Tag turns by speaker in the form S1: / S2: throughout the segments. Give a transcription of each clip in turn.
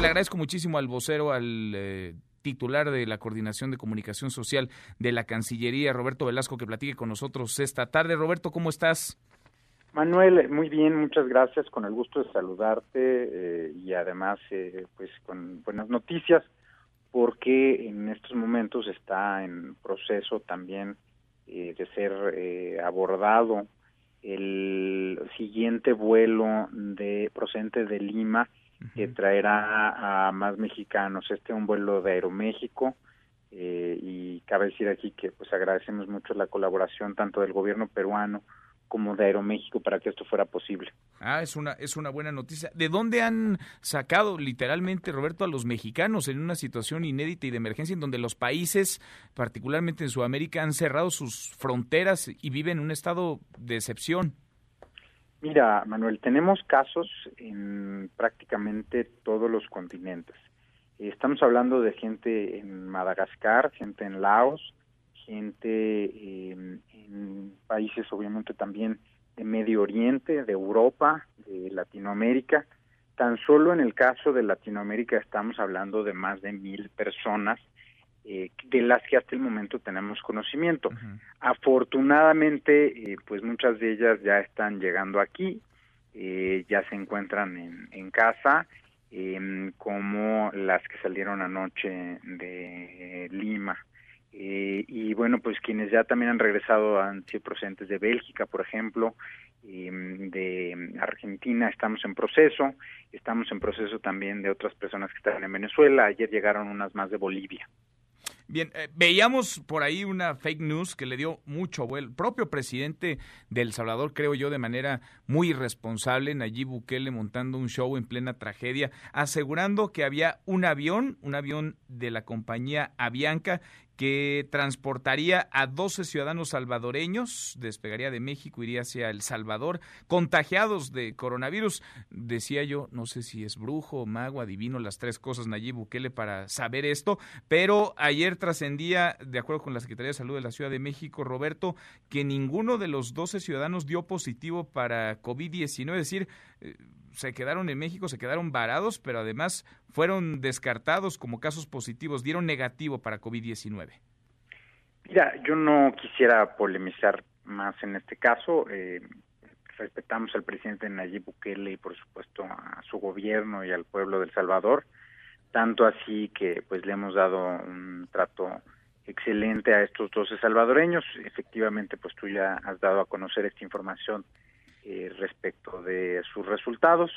S1: Le agradezco muchísimo al vocero, al eh, titular de la Coordinación de Comunicación Social de la Cancillería, Roberto Velasco, que platique con nosotros esta tarde. Roberto, ¿cómo estás?
S2: Manuel, muy bien, muchas gracias, con el gusto de saludarte eh, y además eh, pues con buenas noticias porque en estos momentos está en proceso también eh, de ser abordado el siguiente vuelo de procedente de Lima que traerá a más mexicanos. Este es un vuelo de Aeroméxico y cabe decir aquí que pues agradecemos mucho la colaboración tanto del gobierno peruano como de Aeroméxico para que esto fuera posible.
S1: Ah, es una, es una buena noticia. ¿De dónde han sacado literalmente, Roberto, a los mexicanos en una situación inédita y de emergencia en donde los países, particularmente en Sudamérica, han cerrado sus fronteras y viven en un estado de excepción?
S2: Mira, Manuel, tenemos casos en prácticamente todos los continentes. Estamos hablando de gente en Madagascar, gente en Laos, gente en países obviamente también de Medio Oriente, de Europa, de Latinoamérica. Tan solo en el caso de Latinoamérica estamos hablando de más de mil personas eh, de las que hasta el momento tenemos conocimiento. Afortunadamente, eh, pues muchas de ellas ya están llegando aquí, eh, ya se encuentran en, en casa, em, como las que salieron anoche de Lima. Eh, y bueno, pues quienes ya también han regresado han sido procedentes de Bélgica, por ejemplo, em, de Argentina, estamos en proceso, estamos en proceso también de otras personas que están en Venezuela, ayer llegaron unas más de Bolivia.
S1: Bien, eh, veíamos por ahí una fake news que le dio mucho vuelo. El propio presidente de El Salvador, creo yo, de manera muy irresponsable, Nayib Bukele montando un show en plena tragedia, asegurando que había un avión, un avión de la compañía Avianca, que transportaría a 12 ciudadanos salvadoreños, despegaría de México, iría hacia El Salvador, contagiados de coronavirus. Decía yo, no sé si es brujo, mago, adivino, las tres cosas Nayib Bukele para saber esto, pero ayer trascendía, de acuerdo con la Secretaría de Salud de la Ciudad de México, Roberto, que ninguno de los 12 ciudadanos dio positivo para COVID-19, es decir, eh, se quedaron en México, se quedaron varados, pero además fueron descartados como casos positivos, dieron negativo para COVID-19.
S2: Mira, yo no quisiera polemizar más en este caso. Eh, respetamos al presidente Nayib Bukele y por supuesto a su gobierno y al pueblo del Salvador, tanto así que pues le hemos dado un trato excelente a estos 12 salvadoreños. Efectivamente, pues tú ya has dado a conocer esta información eh, respecto de sus resultados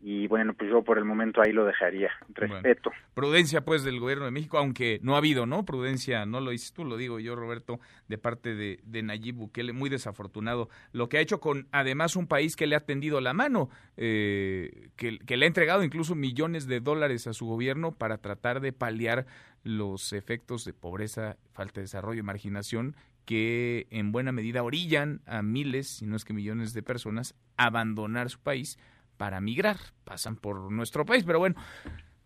S2: y bueno pues yo por el momento ahí lo dejaría. Respeto.
S1: Prudencia pues del gobierno de México aunque no ha habido no prudencia no lo dices tú lo digo yo Roberto de parte de, de Nayib Bukele muy desafortunado lo que ha hecho con además un país que le ha tendido la mano eh, que, que le ha entregado incluso millones de dólares a su gobierno para tratar de paliar los efectos de pobreza falta de desarrollo y marginación que en buena medida orillan a miles, si no es que millones de personas a abandonar su país para migrar. Pasan por nuestro país, pero bueno,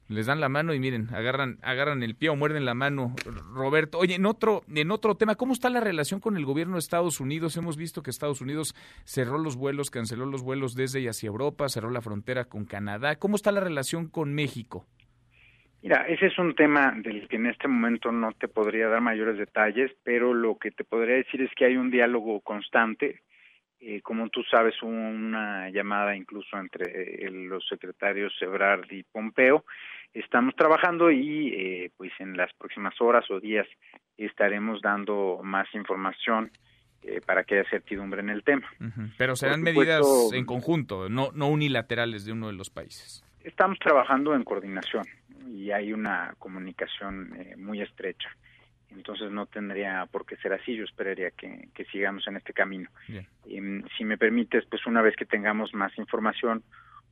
S1: les dan la mano y miren, agarran, agarran el pie o muerden la mano. Roberto, oye, en otro, en otro tema, ¿cómo está la relación con el gobierno de Estados Unidos? Hemos visto que Estados Unidos cerró los vuelos, canceló los vuelos desde y hacia Europa, cerró la frontera con Canadá. ¿Cómo está la relación con México?
S2: Mira, ese es un tema del que en este momento no te podría dar mayores detalles, pero lo que te podría decir es que hay un diálogo constante. Eh, como tú sabes, hubo una llamada incluso entre eh, los secretarios Ebrard y Pompeo. Estamos trabajando y eh, pues en las próximas horas o días estaremos dando más información para que haya certidumbre en el tema.
S1: Pero serán medidas en conjunto, no, no unilaterales de uno de los países.
S2: Estamos trabajando en coordinación y hay una comunicación eh, muy estrecha. Entonces no tendría por qué ser así, yo esperaría que, sigamos en este camino. Em, si me permites, pues una vez que tengamos más información,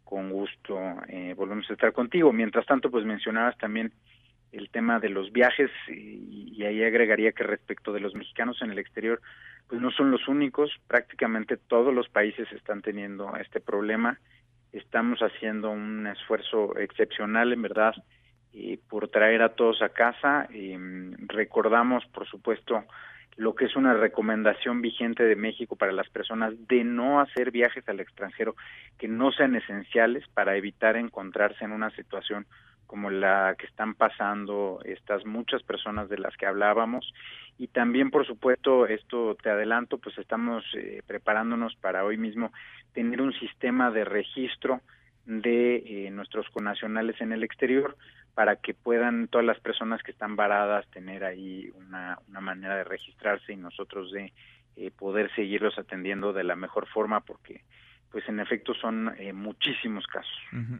S2: con gusto eh, volvemos a estar contigo. Mientras tanto, pues mencionabas también el tema de los viajes y, y, ahí agregaría que respecto de los mexicanos en el exterior, pues no son los únicos, prácticamente todos los países están teniendo este problema. Estamos haciendo un esfuerzo excepcional, en verdad, por traer a todos a casa. recordamos, por supuesto, lo que es una recomendación vigente de México para las personas de no hacer viajes al extranjero que no sean esenciales para evitar encontrarse en una situación como la que están pasando estas muchas personas de las que hablábamos y también por supuesto esto te adelanto pues estamos eh, preparándonos para hoy mismo tener un sistema de registro de eh, nuestros conacionales en el exterior para que puedan todas las personas que están varadas tener ahí una, una manera de registrarse y nosotros de eh, poder seguirlos atendiendo de la mejor forma porque pues en efecto son eh, muchísimos casos.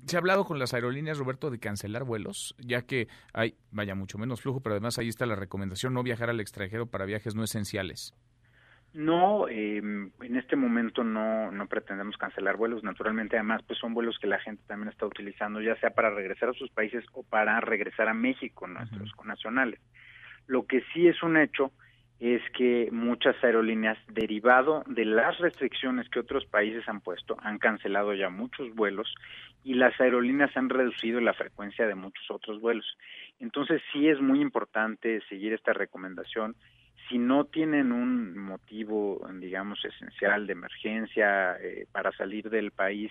S1: ¿Se ha hablado con las aerolíneas, Roberto, de cancelar vuelos? Ya que hay, vaya, mucho menos flujo, pero además ahí está la recomendación, no viajar al extranjero para viajes no esenciales.
S2: No, eh, en este momento no, no pretendemos cancelar vuelos. Naturalmente, además, pues son vuelos que la gente también está utilizando, ya sea para regresar a sus países o para regresar a México, nuestros connacionales. Lo que sí es un hecho es que muchas aerolíneas, derivado de las restricciones que otros países han puesto, han cancelado ya muchos vuelos y las aerolíneas han reducido la frecuencia de muchos otros vuelos. Entonces sí es muy importante seguir esta recomendación. Si no tienen un motivo, digamos, esencial de emergencia eh, para salir del país,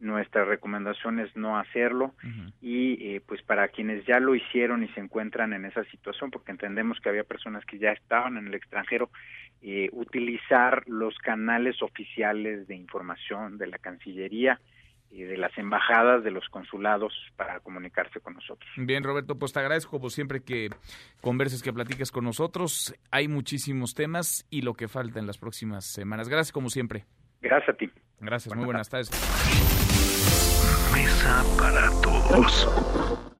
S2: nuestra recomendación es no hacerlo y eh, pues para quienes ya lo hicieron y se encuentran en esa situación, porque entendemos que había personas que ya estaban en el extranjero, eh, utilizar los canales oficiales de información de la Cancillería y de las embajadas, de los consulados para comunicarse con nosotros.
S1: Bien, Roberto, pues te agradezco como siempre que converses, que platiques con nosotros. Hay muchísimos temas y lo que falta en las próximas semanas. Gracias como siempre.
S2: Gracias a ti.
S1: Gracias, muy buenas tardes.
S3: Mesa para todos.